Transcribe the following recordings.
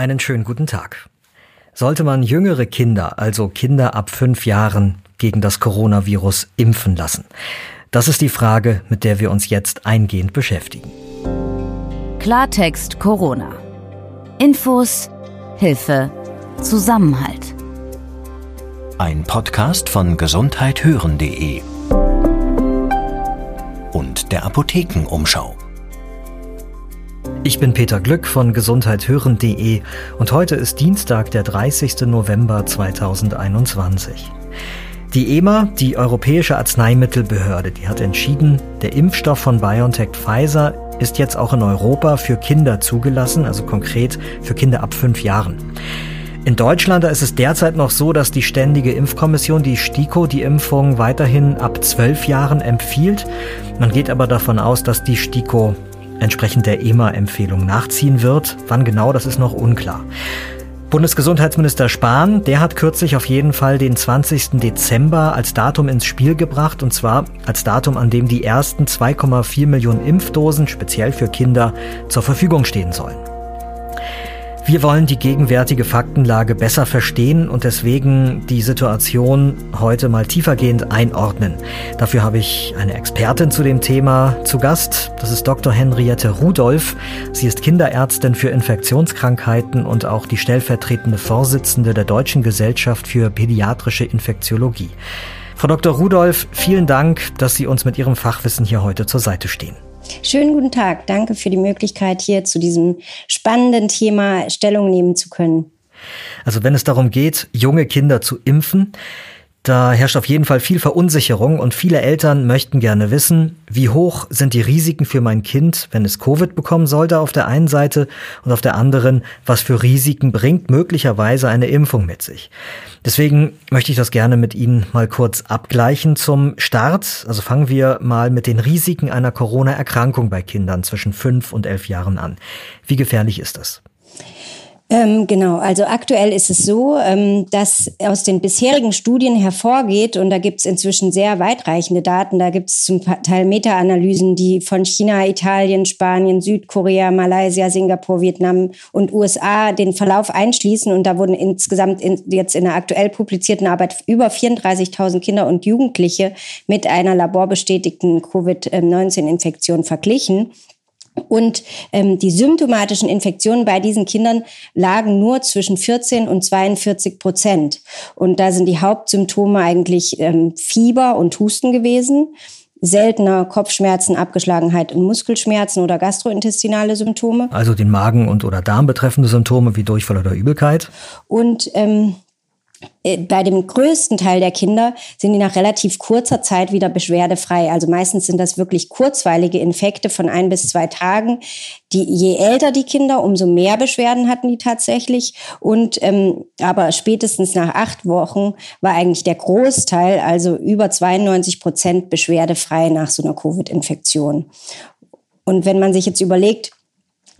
Einen schönen guten Tag. Sollte man jüngere Kinder, also Kinder ab fünf Jahren, gegen das Coronavirus impfen lassen? Das ist die Frage, mit der wir uns jetzt eingehend beschäftigen. Klartext Corona. Infos, Hilfe, Zusammenhalt. Ein Podcast von gesundheithören.de und der Apothekenumschau. Ich bin Peter Glück von gesundheithören.de und heute ist Dienstag, der 30. November 2021. Die EMA, die Europäische Arzneimittelbehörde, die hat entschieden, der Impfstoff von BioNTech Pfizer ist jetzt auch in Europa für Kinder zugelassen, also konkret für Kinder ab fünf Jahren. In Deutschland ist es derzeit noch so, dass die Ständige Impfkommission, die STIKO, die Impfung weiterhin ab zwölf Jahren empfiehlt. Man geht aber davon aus, dass die STIKO entsprechend der EMA-Empfehlung nachziehen wird. Wann genau, das ist noch unklar. Bundesgesundheitsminister Spahn, der hat kürzlich auf jeden Fall den 20. Dezember als Datum ins Spiel gebracht, und zwar als Datum, an dem die ersten 2,4 Millionen Impfdosen speziell für Kinder zur Verfügung stehen sollen. Wir wollen die gegenwärtige Faktenlage besser verstehen und deswegen die Situation heute mal tiefergehend einordnen. Dafür habe ich eine Expertin zu dem Thema zu Gast. Das ist Dr. Henriette Rudolph. Sie ist Kinderärztin für Infektionskrankheiten und auch die stellvertretende Vorsitzende der Deutschen Gesellschaft für Pädiatrische Infektiologie. Frau Dr. Rudolph, vielen Dank, dass Sie uns mit Ihrem Fachwissen hier heute zur Seite stehen. Schönen guten Tag. Danke für die Möglichkeit, hier zu diesem spannenden Thema Stellung nehmen zu können. Also wenn es darum geht, junge Kinder zu impfen, da herrscht auf jeden Fall viel Verunsicherung und viele Eltern möchten gerne wissen, wie hoch sind die Risiken für mein Kind, wenn es Covid bekommen sollte auf der einen Seite und auf der anderen, was für Risiken bringt möglicherweise eine Impfung mit sich. Deswegen möchte ich das gerne mit Ihnen mal kurz abgleichen zum Start. Also fangen wir mal mit den Risiken einer Corona-Erkrankung bei Kindern zwischen fünf und elf Jahren an. Wie gefährlich ist das? Ähm, genau, also aktuell ist es so, ähm, dass aus den bisherigen Studien hervorgeht, und da gibt es inzwischen sehr weitreichende Daten, da gibt es zum Teil Meta-Analysen, die von China, Italien, Spanien, Südkorea, Malaysia, Singapur, Vietnam und USA den Verlauf einschließen. Und da wurden insgesamt in, jetzt in der aktuell publizierten Arbeit über 34.000 Kinder und Jugendliche mit einer laborbestätigten Covid-19-Infektion verglichen. Und ähm, die symptomatischen Infektionen bei diesen Kindern lagen nur zwischen 14 und 42 Prozent. Und da sind die Hauptsymptome eigentlich ähm, Fieber und Husten gewesen seltener Kopfschmerzen, Abgeschlagenheit und Muskelschmerzen oder gastrointestinale Symptome. Also den Magen- und oder Darm betreffende Symptome wie Durchfall oder Übelkeit. Und ähm, äh, bei dem größten Teil der Kinder sind die nach relativ kurzer Zeit wieder beschwerdefrei. Also meistens sind das wirklich kurzweilige Infekte von ein bis zwei Tagen. Die, je älter die Kinder, umso mehr Beschwerden hatten die tatsächlich. Und ähm, aber spätestens nach acht Wochen war eigentlich der Großteil, also über 92 Prozent beschwerdefrei nach so einer Covid-Infektion. Und wenn man sich jetzt überlegt,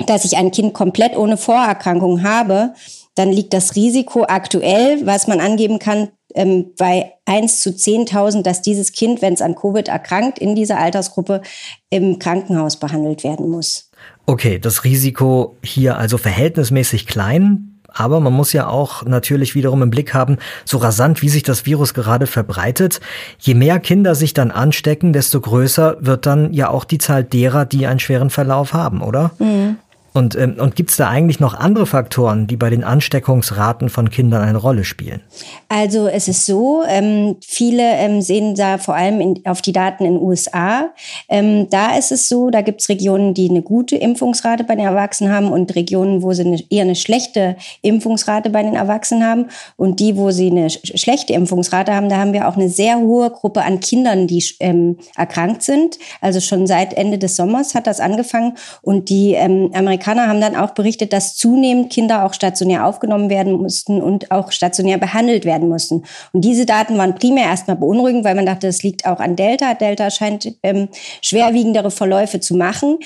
dass ich ein Kind komplett ohne Vorerkrankung habe, dann liegt das Risiko aktuell, was man angeben kann, ähm, bei 1 zu 10.000, dass dieses Kind, wenn es an Covid erkrankt, in dieser Altersgruppe im Krankenhaus behandelt werden muss. Okay, das Risiko hier also verhältnismäßig klein. Aber man muss ja auch natürlich wiederum im Blick haben, so rasant wie sich das Virus gerade verbreitet, je mehr Kinder sich dann anstecken, desto größer wird dann ja auch die Zahl derer, die einen schweren Verlauf haben, oder? Mhm. Und, ähm, und gibt es da eigentlich noch andere Faktoren, die bei den Ansteckungsraten von Kindern eine Rolle spielen? Also es ist so, ähm, viele ähm, sehen da vor allem in, auf die Daten in den USA. Ähm, da ist es so, da gibt es Regionen, die eine gute Impfungsrate bei den Erwachsenen haben und Regionen, wo sie eine, eher eine schlechte Impfungsrate bei den Erwachsenen haben. Und die, wo sie eine sch schlechte Impfungsrate haben, da haben wir auch eine sehr hohe Gruppe an Kindern, die ähm, erkrankt sind. Also schon seit Ende des Sommers hat das angefangen und die ähm, Amerikaner Amerikaner haben dann auch berichtet, dass zunehmend Kinder auch stationär aufgenommen werden mussten und auch stationär behandelt werden mussten. Und diese Daten waren primär erstmal beunruhigend, weil man dachte, das liegt auch an Delta. Delta scheint ähm, schwerwiegendere Verläufe zu machen.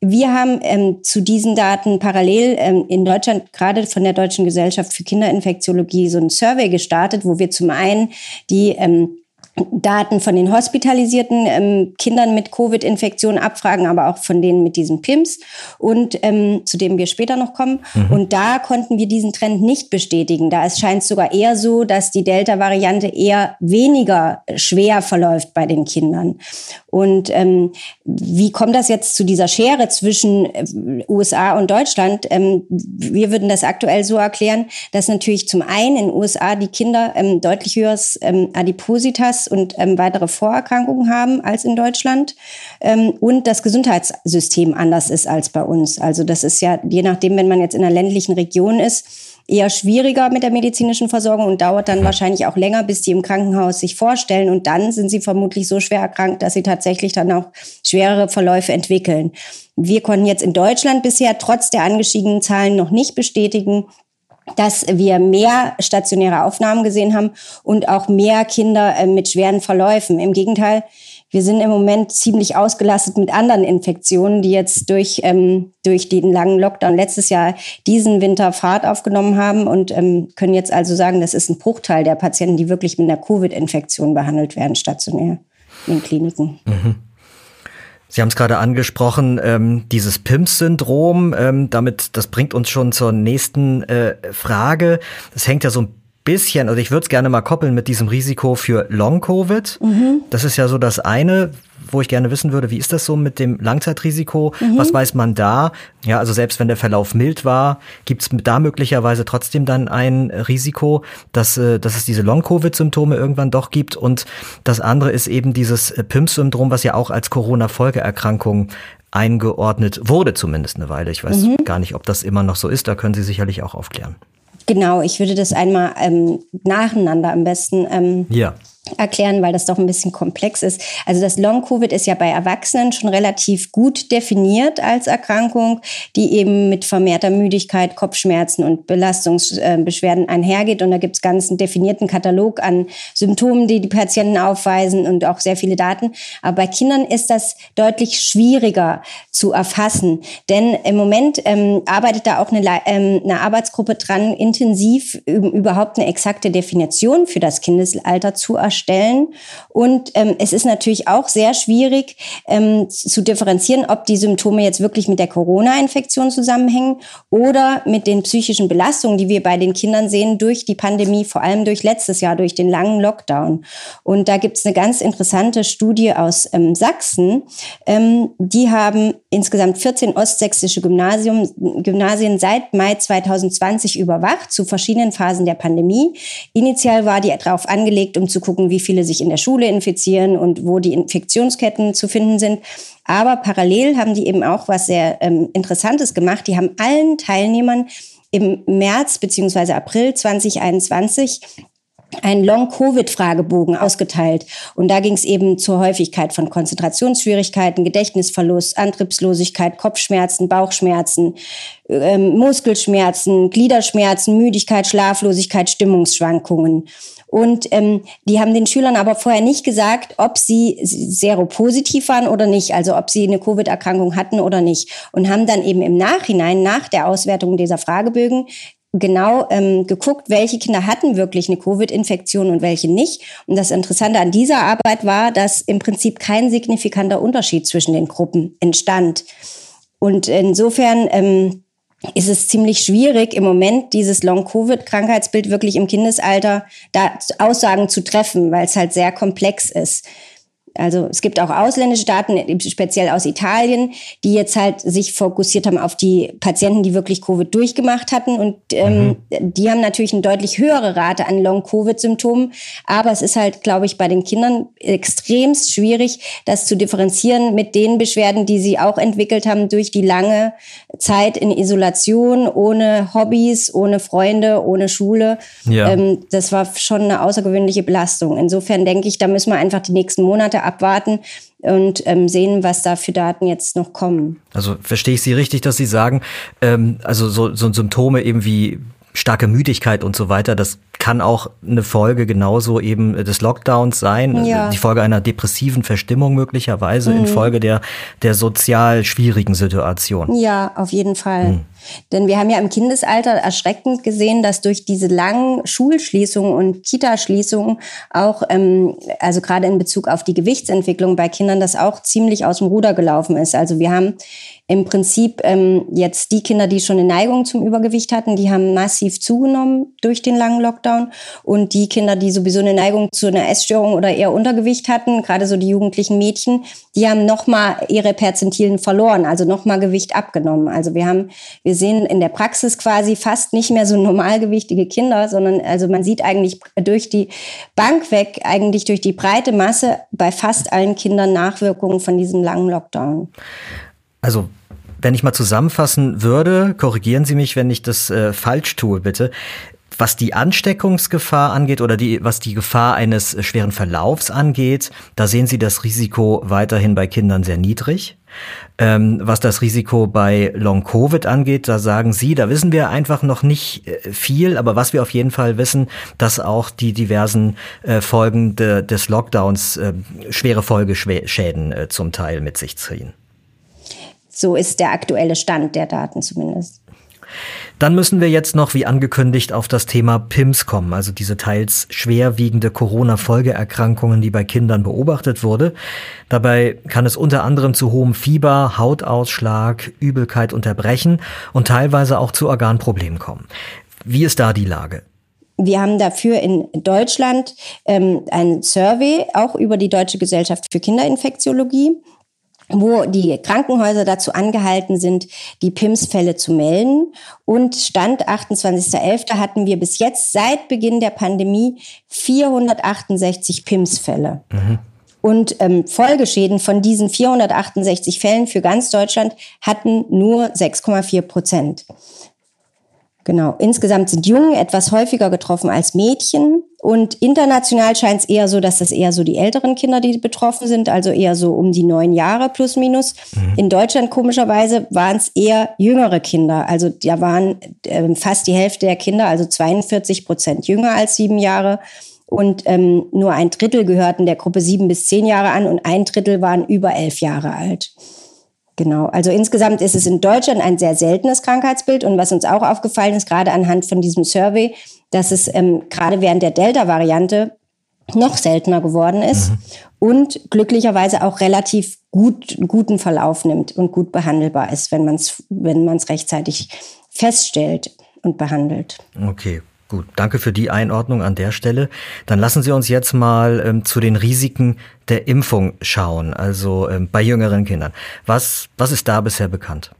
Wir haben ähm, zu diesen Daten parallel ähm, in Deutschland gerade von der Deutschen Gesellschaft für Kinderinfektiologie so ein Survey gestartet, wo wir zum einen die ähm, Daten von den hospitalisierten ähm, Kindern mit Covid-Infektionen abfragen, aber auch von denen mit diesen PIMS und ähm, zu dem wir später noch kommen. Mhm. Und da konnten wir diesen Trend nicht bestätigen. Da es scheint sogar eher so, dass die Delta-Variante eher weniger schwer verläuft bei den Kindern. Und ähm, wie kommt das jetzt zu dieser Schere zwischen äh, USA und Deutschland? Ähm, wir würden das aktuell so erklären, dass natürlich zum einen in den USA die Kinder ähm, deutlich höheres ähm, Adipositas und ähm, weitere Vorerkrankungen haben als in Deutschland ähm, und das Gesundheitssystem anders ist als bei uns. Also das ist ja, je nachdem, wenn man jetzt in einer ländlichen Region ist, eher schwieriger mit der medizinischen Versorgung und dauert dann wahrscheinlich auch länger, bis die im Krankenhaus sich vorstellen. Und dann sind sie vermutlich so schwer erkrankt, dass sie tatsächlich dann auch schwerere Verläufe entwickeln. Wir konnten jetzt in Deutschland bisher trotz der angestiegenen Zahlen noch nicht bestätigen, dass wir mehr stationäre Aufnahmen gesehen haben und auch mehr Kinder äh, mit schweren Verläufen. Im Gegenteil, wir sind im Moment ziemlich ausgelastet mit anderen Infektionen, die jetzt durch, ähm, durch den langen Lockdown letztes Jahr diesen Winter Fahrt aufgenommen haben und ähm, können jetzt also sagen, das ist ein Bruchteil der Patienten, die wirklich mit einer Covid-Infektion behandelt werden, stationär in Kliniken. Mhm. Sie haben es gerade angesprochen, ähm, dieses PIMS-Syndrom, ähm, damit, das bringt uns schon zur nächsten äh, Frage. Das hängt ja so ein bisschen, also ich würde es gerne mal koppeln mit diesem Risiko für Long-Covid. Mhm. Das ist ja so das eine, wo ich gerne wissen würde, wie ist das so mit dem Langzeitrisiko? Mhm. Was weiß man da? Ja, also selbst wenn der Verlauf mild war, gibt es da möglicherweise trotzdem dann ein Risiko, dass, äh, dass es diese Long-Covid-Symptome irgendwann doch gibt. Und das andere ist eben dieses PIMS-Syndrom, was ja auch als Corona-Folgeerkrankung eingeordnet wurde, zumindest eine Weile. Ich weiß mhm. gar nicht, ob das immer noch so ist. Da können Sie sicherlich auch aufklären. Genau, ich würde das einmal ähm, nacheinander am besten ähm, ja erklären, weil das doch ein bisschen komplex ist. Also das Long-Covid ist ja bei Erwachsenen schon relativ gut definiert als Erkrankung, die eben mit vermehrter Müdigkeit, Kopfschmerzen und Belastungsbeschwerden einhergeht. Und da gibt es ganz einen definierten Katalog an Symptomen, die die Patienten aufweisen und auch sehr viele Daten. Aber bei Kindern ist das deutlich schwieriger zu erfassen. Denn im Moment ähm, arbeitet da auch eine, ähm, eine Arbeitsgruppe dran, intensiv überhaupt eine exakte Definition für das Kindesalter zu erstellen stellen. Und ähm, es ist natürlich auch sehr schwierig ähm, zu differenzieren, ob die Symptome jetzt wirklich mit der Corona-Infektion zusammenhängen oder mit den psychischen Belastungen, die wir bei den Kindern sehen durch die Pandemie, vor allem durch letztes Jahr, durch den langen Lockdown. Und da gibt es eine ganz interessante Studie aus ähm, Sachsen. Ähm, die haben insgesamt 14 ostsächsische Gymnasium, Gymnasien seit Mai 2020 überwacht zu verschiedenen Phasen der Pandemie. Initial war die darauf angelegt, um zu gucken, wie viele sich in der Schule infizieren und wo die Infektionsketten zu finden sind. Aber parallel haben die eben auch was sehr ähm, Interessantes gemacht. Die haben allen Teilnehmern im März bzw. April 2021 einen Long-Covid-Fragebogen ausgeteilt. Und da ging es eben zur Häufigkeit von Konzentrationsschwierigkeiten, Gedächtnisverlust, Antriebslosigkeit, Kopfschmerzen, Bauchschmerzen, ähm, Muskelschmerzen, Gliederschmerzen, Müdigkeit, Schlaflosigkeit, Stimmungsschwankungen. Und ähm, die haben den Schülern aber vorher nicht gesagt, ob sie seropositiv waren oder nicht, also ob sie eine Covid-Erkrankung hatten oder nicht. Und haben dann eben im Nachhinein, nach der Auswertung dieser Fragebögen, genau ähm, geguckt, welche Kinder hatten wirklich eine Covid-Infektion und welche nicht. Und das Interessante an dieser Arbeit war, dass im Prinzip kein signifikanter Unterschied zwischen den Gruppen entstand. Und insofern ähm, ist es ziemlich schwierig, im Moment dieses Long-Covid-Krankheitsbild wirklich im Kindesalter da Aussagen zu treffen, weil es halt sehr komplex ist. Also es gibt auch ausländische Daten, speziell aus Italien, die jetzt halt sich fokussiert haben auf die Patienten, die wirklich Covid durchgemacht hatten. Und ähm, mhm. die haben natürlich eine deutlich höhere Rate an Long-Covid-Symptomen. Aber es ist halt, glaube ich, bei den Kindern extremst schwierig, das zu differenzieren mit den Beschwerden, die sie auch entwickelt haben durch die lange Zeit in Isolation, ohne Hobbys, ohne Freunde, ohne Schule. Ja. Ähm, das war schon eine außergewöhnliche Belastung. Insofern denke ich, da müssen wir einfach die nächsten Monate abwarten und ähm, sehen, was da für Daten jetzt noch kommen. Also verstehe ich Sie richtig, dass Sie sagen, ähm, also so, so Symptome eben wie starke Müdigkeit und so weiter, das kann auch eine Folge genauso eben des Lockdowns sein, ja. die Folge einer depressiven Verstimmung möglicherweise mhm. infolge der, der sozial schwierigen Situation. Ja, auf jeden Fall. Mhm. Denn wir haben ja im Kindesalter erschreckend gesehen, dass durch diese langen Schulschließungen und Kitaschließungen auch, ähm, also gerade in Bezug auf die Gewichtsentwicklung bei Kindern, das auch ziemlich aus dem Ruder gelaufen ist. Also wir haben im Prinzip ähm, jetzt die Kinder, die schon eine Neigung zum Übergewicht hatten, die haben massiv zugenommen durch den langen Lockdown. Und die Kinder, die sowieso eine Neigung zu einer Essstörung oder eher Untergewicht hatten, gerade so die jugendlichen Mädchen, die haben nochmal ihre Perzentilen verloren, also nochmal Gewicht abgenommen. Also wir haben, wir sehen in der Praxis quasi fast nicht mehr so normalgewichtige Kinder, sondern also man sieht eigentlich durch die Bank weg, eigentlich durch die breite Masse bei fast allen Kindern Nachwirkungen von diesem langen Lockdown. Also wenn ich mal zusammenfassen würde, korrigieren Sie mich, wenn ich das äh, falsch tue, bitte. Was die Ansteckungsgefahr angeht oder die, was die Gefahr eines schweren Verlaufs angeht, da sehen Sie das Risiko weiterhin bei Kindern sehr niedrig. Ähm, was das Risiko bei Long-Covid angeht, da sagen Sie, da wissen wir einfach noch nicht äh, viel, aber was wir auf jeden Fall wissen, dass auch die diversen äh, Folgen de, des Lockdowns äh, schwere Folgeschäden äh, zum Teil mit sich ziehen. So ist der aktuelle Stand der Daten zumindest. Dann müssen wir jetzt noch, wie angekündigt, auf das Thema PIMS kommen, also diese teils schwerwiegende Corona-Folgeerkrankungen, die bei Kindern beobachtet wurde. Dabei kann es unter anderem zu hohem Fieber, Hautausschlag, Übelkeit unterbrechen und teilweise auch zu Organproblemen kommen. Wie ist da die Lage? Wir haben dafür in Deutschland ähm, ein Survey, auch über die Deutsche Gesellschaft für Kinderinfektiologie wo die Krankenhäuser dazu angehalten sind, die PIMS-Fälle zu melden. Und Stand 28.11. hatten wir bis jetzt seit Beginn der Pandemie 468 PIMS-Fälle. Mhm. Und ähm, Folgeschäden von diesen 468 Fällen für ganz Deutschland hatten nur 6,4 Prozent. Genau. Insgesamt sind Jungen etwas häufiger getroffen als Mädchen. Und international scheint es eher so, dass das eher so die älteren Kinder, die betroffen sind, also eher so um die neun Jahre plus minus. Mhm. In Deutschland komischerweise waren es eher jüngere Kinder. Also da waren äh, fast die Hälfte der Kinder, also 42 Prozent jünger als sieben Jahre. Und ähm, nur ein Drittel gehörten der Gruppe sieben bis zehn Jahre an und ein Drittel waren über elf Jahre alt. Genau, also insgesamt ist es in Deutschland ein sehr seltenes Krankheitsbild und was uns auch aufgefallen ist, gerade anhand von diesem Survey, dass es ähm, gerade während der Delta-Variante noch seltener geworden ist mhm. und glücklicherweise auch relativ gut, guten Verlauf nimmt und gut behandelbar ist, wenn man es wenn man's rechtzeitig feststellt und behandelt. Okay, Gut, danke für die Einordnung an der Stelle. Dann lassen Sie uns jetzt mal ähm, zu den Risiken der Impfung schauen, also ähm, bei jüngeren Kindern. Was, was ist da bisher bekannt?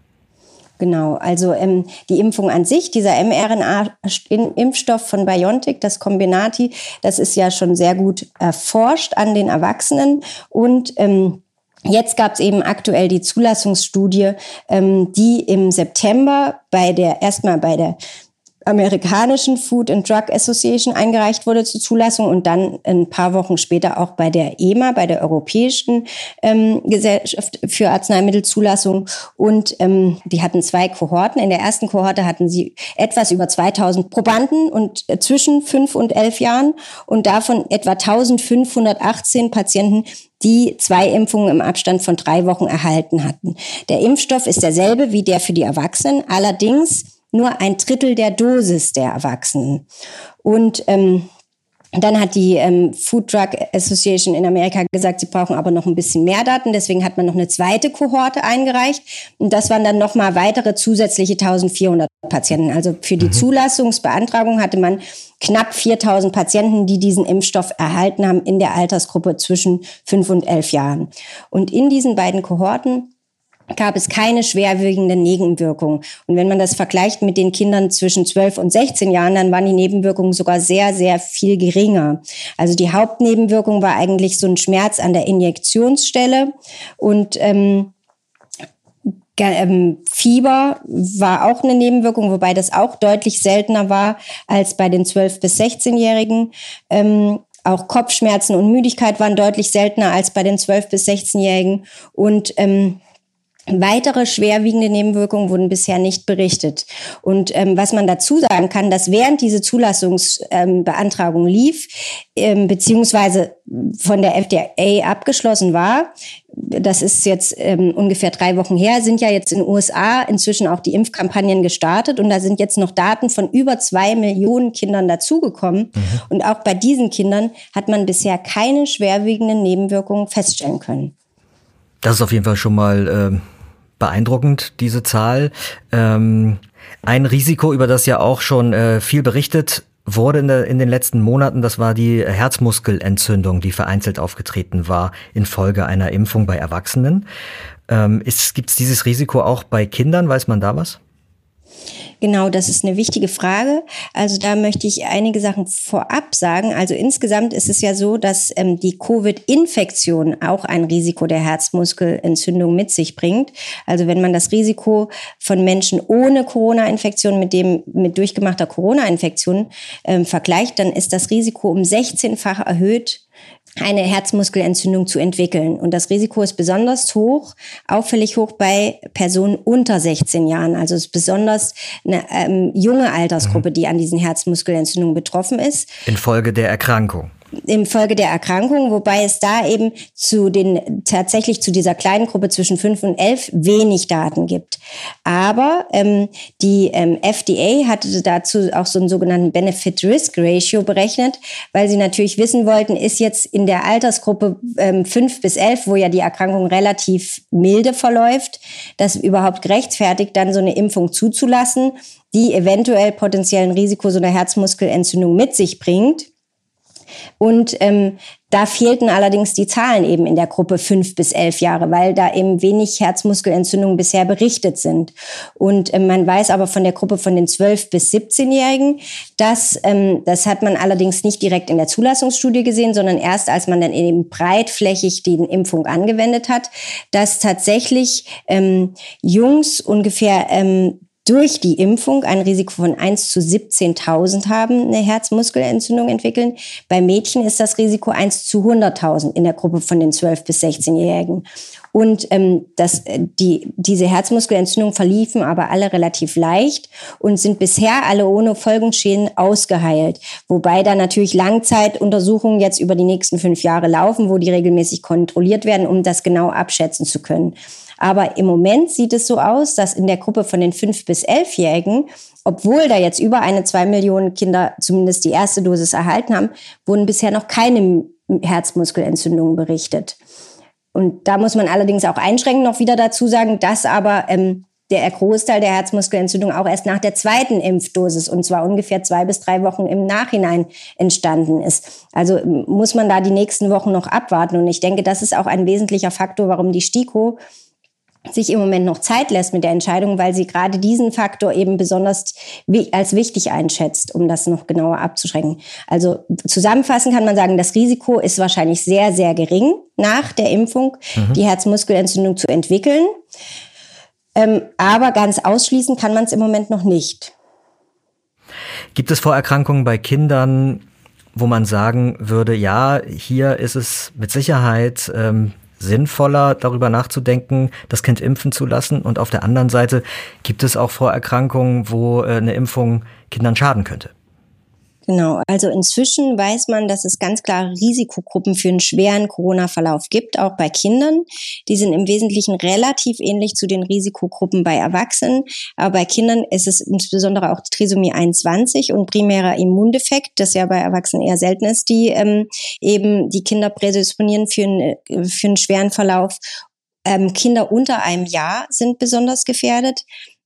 Genau, also ähm, die Impfung an sich, dieser mRNA-Impfstoff von BioNTech, das Combinati, das ist ja schon sehr gut erforscht an den Erwachsenen und ähm, Jetzt gab es eben aktuell die Zulassungsstudie, ähm, die im September bei der erstmal bei der amerikanischen Food and Drug Association eingereicht wurde zur Zulassung und dann ein paar Wochen später auch bei der EMA, bei der Europäischen ähm, Gesellschaft für Arzneimittelzulassung. Und ähm, die hatten zwei Kohorten. In der ersten Kohorte hatten sie etwas über 2000 Probanden und äh, zwischen fünf und elf Jahren und davon etwa 1518 Patienten, die zwei Impfungen im Abstand von drei Wochen erhalten hatten. Der Impfstoff ist derselbe wie der für die Erwachsenen. Allerdings nur ein Drittel der Dosis der Erwachsenen. Und ähm, dann hat die ähm, Food Drug Association in Amerika gesagt, sie brauchen aber noch ein bisschen mehr Daten. Deswegen hat man noch eine zweite Kohorte eingereicht. Und das waren dann nochmal weitere zusätzliche 1400 Patienten. Also für die mhm. Zulassungsbeantragung hatte man knapp 4000 Patienten, die diesen Impfstoff erhalten haben in der Altersgruppe zwischen fünf und elf Jahren. Und in diesen beiden Kohorten gab es keine schwerwiegenden Nebenwirkungen. Und wenn man das vergleicht mit den Kindern zwischen 12 und 16 Jahren, dann waren die Nebenwirkungen sogar sehr, sehr viel geringer. Also die Hauptnebenwirkung war eigentlich so ein Schmerz an der Injektionsstelle und ähm, ähm, Fieber war auch eine Nebenwirkung, wobei das auch deutlich seltener war als bei den 12- bis 16-Jährigen. Ähm, auch Kopfschmerzen und Müdigkeit waren deutlich seltener als bei den 12- bis 16-Jährigen. Und ähm, Weitere schwerwiegende Nebenwirkungen wurden bisher nicht berichtet. Und ähm, was man dazu sagen kann, dass während diese Zulassungsbeantragung ähm, lief, ähm, beziehungsweise von der FDA abgeschlossen war, das ist jetzt ähm, ungefähr drei Wochen her, sind ja jetzt in den USA inzwischen auch die Impfkampagnen gestartet und da sind jetzt noch Daten von über zwei Millionen Kindern dazugekommen. Mhm. Und auch bei diesen Kindern hat man bisher keine schwerwiegenden Nebenwirkungen feststellen können. Das ist auf jeden Fall schon mal äh, beeindruckend, diese Zahl. Ähm, ein Risiko, über das ja auch schon äh, viel berichtet wurde in, der, in den letzten Monaten, das war die Herzmuskelentzündung, die vereinzelt aufgetreten war infolge einer Impfung bei Erwachsenen. Ähm, Gibt es dieses Risiko auch bei Kindern? Weiß man da was? Genau, das ist eine wichtige Frage. Also da möchte ich einige Sachen vorab sagen. Also insgesamt ist es ja so, dass ähm, die Covid-Infektion auch ein Risiko der Herzmuskelentzündung mit sich bringt. Also wenn man das Risiko von Menschen ohne Corona-Infektion mit dem mit durchgemachter Corona-Infektion ähm, vergleicht, dann ist das Risiko um 16-fach erhöht eine Herzmuskelentzündung zu entwickeln. Und das Risiko ist besonders hoch, auffällig hoch bei Personen unter 16 Jahren. Also es ist besonders eine ähm, junge Altersgruppe, mhm. die an diesen Herzmuskelentzündungen betroffen ist. Infolge der Erkrankung infolge der Erkrankung, wobei es da eben zu den tatsächlich zu dieser kleinen Gruppe zwischen fünf und elf wenig Daten gibt. Aber ähm, die ähm, FDA hatte dazu auch so einen sogenannten Benefit-Risk-Ratio berechnet, weil sie natürlich wissen wollten, ist jetzt in der Altersgruppe ähm, fünf bis elf, wo ja die Erkrankung relativ milde verläuft, das überhaupt gerechtfertigt, dann so eine Impfung zuzulassen, die eventuell potenziellen Risiko so einer Herzmuskelentzündung mit sich bringt. Und ähm, da fehlten allerdings die Zahlen eben in der Gruppe fünf bis elf Jahre, weil da eben wenig Herzmuskelentzündungen bisher berichtet sind. Und ähm, man weiß aber von der Gruppe von den zwölf bis 17-Jährigen, dass ähm, das hat man allerdings nicht direkt in der Zulassungsstudie gesehen, sondern erst als man dann eben breitflächig die Impfung angewendet hat, dass tatsächlich ähm, Jungs ungefähr ähm, durch die Impfung ein Risiko von 1 zu 17.000 haben, eine Herzmuskelentzündung entwickeln. Bei Mädchen ist das Risiko 1 zu 100.000 in der Gruppe von den 12- bis 16-Jährigen. Und ähm, das, äh, die, diese Herzmuskelentzündungen verliefen aber alle relativ leicht und sind bisher alle ohne Folgenschäden ausgeheilt. Wobei da natürlich Langzeituntersuchungen jetzt über die nächsten fünf Jahre laufen, wo die regelmäßig kontrolliert werden, um das genau abschätzen zu können. Aber im Moment sieht es so aus, dass in der Gruppe von den 5- bis 11-Jährigen, obwohl da jetzt über eine, zwei Millionen Kinder zumindest die erste Dosis erhalten haben, wurden bisher noch keine Herzmuskelentzündungen berichtet. Und da muss man allerdings auch einschränkend noch wieder dazu sagen, dass aber ähm, der Großteil der Herzmuskelentzündung auch erst nach der zweiten Impfdosis und zwar ungefähr zwei bis drei Wochen im Nachhinein entstanden ist. Also muss man da die nächsten Wochen noch abwarten. Und ich denke, das ist auch ein wesentlicher Faktor, warum die STIKO sich im Moment noch Zeit lässt mit der Entscheidung, weil sie gerade diesen Faktor eben besonders als wichtig einschätzt, um das noch genauer abzuschränken. Also zusammenfassend kann man sagen, das Risiko ist wahrscheinlich sehr, sehr gering nach der Impfung, mhm. die Herzmuskelentzündung zu entwickeln. Ähm, aber ganz ausschließen kann man es im Moment noch nicht. Gibt es Vorerkrankungen bei Kindern, wo man sagen würde, ja, hier ist es mit Sicherheit ähm, sinnvoller, darüber nachzudenken, das Kind impfen zu lassen? Und auf der anderen Seite gibt es auch Vorerkrankungen, wo äh, eine Impfung Kindern schaden könnte. Genau, also inzwischen weiß man, dass es ganz klare Risikogruppen für einen schweren Corona-Verlauf gibt, auch bei Kindern. Die sind im Wesentlichen relativ ähnlich zu den Risikogruppen bei Erwachsenen. Aber bei Kindern ist es insbesondere auch Trisomie 21 und primärer Immundefekt, das ja bei Erwachsenen eher selten ist, die ähm, eben die Kinder prädisponieren für, einen, für einen schweren Verlauf. Ähm, Kinder unter einem Jahr sind besonders gefährdet.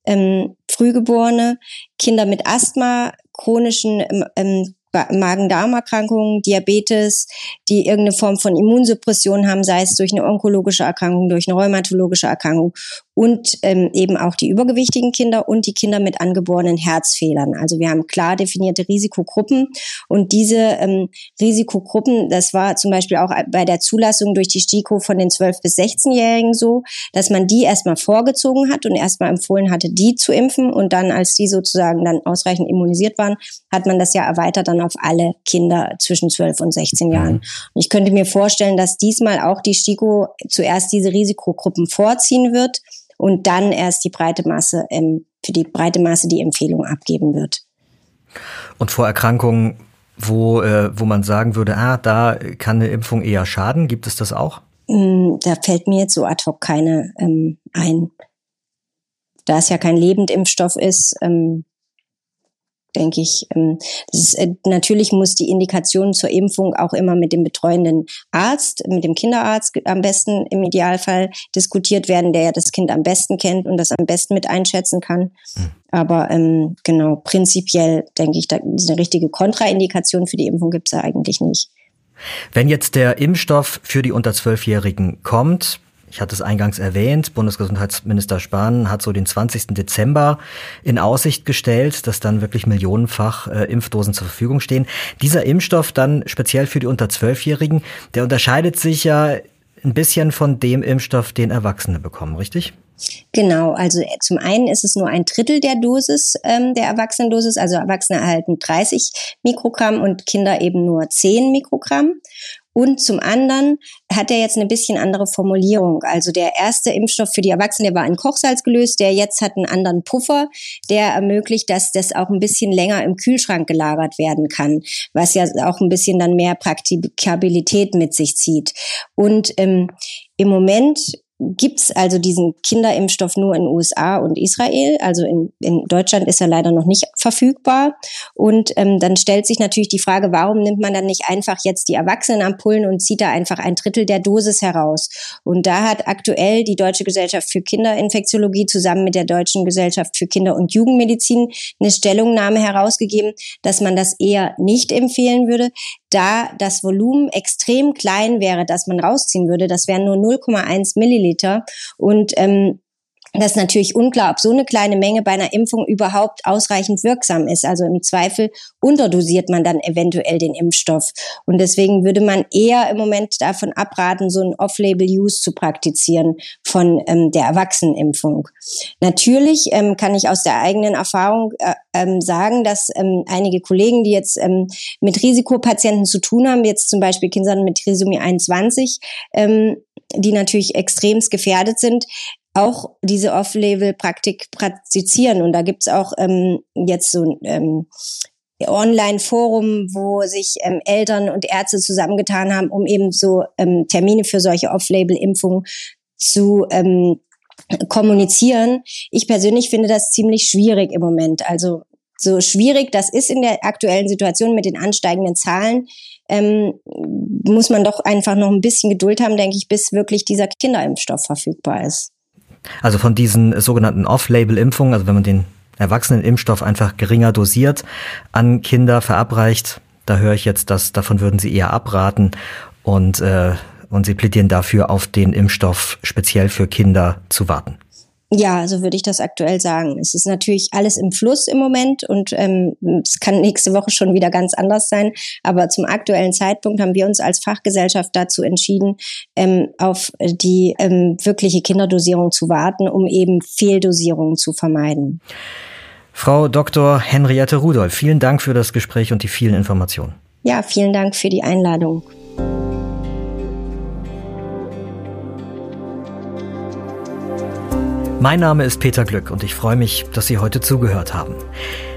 Ähm, Frühgeborene, Kinder mit Asthma, chronischen ähm, Magen-Darm-Erkrankungen, Diabetes, die irgendeine Form von Immunsuppression haben, sei es durch eine onkologische Erkrankung, durch eine rheumatologische Erkrankung und ähm, eben auch die übergewichtigen Kinder und die Kinder mit angeborenen Herzfehlern. Also wir haben klar definierte Risikogruppen und diese ähm, Risikogruppen, das war zum Beispiel auch bei der Zulassung durch die STIKO von den 12- bis 16-Jährigen so, dass man die erstmal vorgezogen hat und erstmal empfohlen hatte, die zu impfen und dann, als die sozusagen dann ausreichend immunisiert waren, hat man das ja erweitert dann auf alle Kinder zwischen 12 und 16 Jahren. Und ich könnte mir vorstellen, dass diesmal auch die STIKO zuerst diese Risikogruppen vorziehen wird und dann erst die breite Masse, ähm, für die breite Masse die Empfehlung abgeben wird. Und vor Erkrankungen, wo, äh, wo man sagen würde, ah, da kann eine Impfung eher schaden, gibt es das auch? Mm, da fällt mir jetzt so ad hoc keine ähm, ein. Da es ja kein Lebendimpfstoff ist, ähm, denke ich. Ähm, ist, äh, natürlich muss die Indikation zur Impfung auch immer mit dem betreuenden Arzt, mit dem Kinderarzt am besten im Idealfall diskutiert werden, der ja das Kind am besten kennt und das am besten mit einschätzen kann. Mhm. Aber ähm, genau, prinzipiell denke ich, da eine richtige Kontraindikation für die Impfung gibt es ja eigentlich nicht. Wenn jetzt der Impfstoff für die unter Zwölfjährigen kommt, ich hatte es eingangs erwähnt, Bundesgesundheitsminister Spahn hat so den 20. Dezember in Aussicht gestellt, dass dann wirklich millionenfach äh, Impfdosen zur Verfügung stehen. Dieser Impfstoff dann speziell für die unter Zwölfjährigen, der unterscheidet sich ja ein bisschen von dem Impfstoff, den Erwachsene bekommen, richtig? Genau, also äh, zum einen ist es nur ein Drittel der Dosis, ähm, der Erwachsenendosis. Also Erwachsene erhalten 30 Mikrogramm und Kinder eben nur 10 Mikrogramm. Und zum anderen hat er jetzt eine bisschen andere Formulierung. Also der erste Impfstoff für die Erwachsenen, der war in Kochsalz gelöst, der jetzt hat einen anderen Puffer, der ermöglicht, dass das auch ein bisschen länger im Kühlschrank gelagert werden kann, was ja auch ein bisschen dann mehr Praktikabilität mit sich zieht. Und ähm, im Moment gibt's also diesen Kinderimpfstoff nur in USA und Israel. Also in, in Deutschland ist er leider noch nicht verfügbar. Und ähm, dann stellt sich natürlich die Frage, warum nimmt man dann nicht einfach jetzt die Erwachsenenampullen und zieht da einfach ein Drittel der Dosis heraus? Und da hat aktuell die Deutsche Gesellschaft für Kinderinfektiologie zusammen mit der Deutschen Gesellschaft für Kinder- und Jugendmedizin eine Stellungnahme herausgegeben, dass man das eher nicht empfehlen würde, da das Volumen extrem klein wäre, das man rausziehen würde. Das wären nur 0,1 Milliliter. Und ähm, das ist natürlich unklar, ob so eine kleine Menge bei einer Impfung überhaupt ausreichend wirksam ist. Also im Zweifel unterdosiert man dann eventuell den Impfstoff. Und deswegen würde man eher im Moment davon abraten, so ein Off-Label-Use zu praktizieren von ähm, der Erwachsenenimpfung. Natürlich ähm, kann ich aus der eigenen Erfahrung äh, ähm, sagen, dass ähm, einige Kollegen, die jetzt ähm, mit Risikopatienten zu tun haben, jetzt zum Beispiel Kindern mit Trisomie 21, ähm, die natürlich extremst gefährdet sind, auch diese Off-Label-Praktik praktizieren. Und da gibt's auch ähm, jetzt so ein ähm, Online-Forum, wo sich ähm, Eltern und Ärzte zusammengetan haben, um eben so ähm, Termine für solche Off-Label-Impfungen zu ähm, kommunizieren. Ich persönlich finde das ziemlich schwierig im Moment. Also so schwierig das ist in der aktuellen Situation mit den ansteigenden Zahlen, ähm, muss man doch einfach noch ein bisschen Geduld haben, denke ich, bis wirklich dieser Kinderimpfstoff verfügbar ist. Also von diesen sogenannten Off-Label-Impfungen, also wenn man den Erwachsenenimpfstoff einfach geringer dosiert an Kinder verabreicht, da höre ich jetzt, dass davon würden Sie eher abraten und, äh, und Sie plädieren dafür, auf den Impfstoff speziell für Kinder zu warten. Ja, so würde ich das aktuell sagen. Es ist natürlich alles im Fluss im Moment und ähm, es kann nächste Woche schon wieder ganz anders sein. Aber zum aktuellen Zeitpunkt haben wir uns als Fachgesellschaft dazu entschieden, ähm, auf die ähm, wirkliche Kinderdosierung zu warten, um eben Fehldosierungen zu vermeiden. Frau Dr. Henriette Rudolph, vielen Dank für das Gespräch und die vielen Informationen. Ja, vielen Dank für die Einladung. Mein Name ist Peter Glück und ich freue mich, dass Sie heute zugehört haben.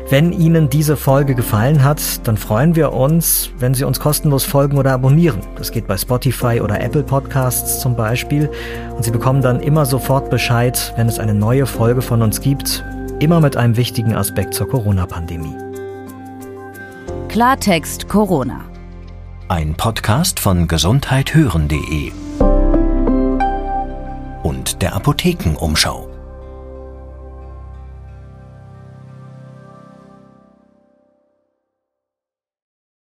Wenn Ihnen diese Folge gefallen hat, dann freuen wir uns, wenn Sie uns kostenlos folgen oder abonnieren. Das geht bei Spotify oder Apple Podcasts zum Beispiel. Und Sie bekommen dann immer sofort Bescheid, wenn es eine neue Folge von uns gibt, immer mit einem wichtigen Aspekt zur Corona-Pandemie. Klartext Corona. Ein Podcast von gesundheithören.de und der Apothekenumschau.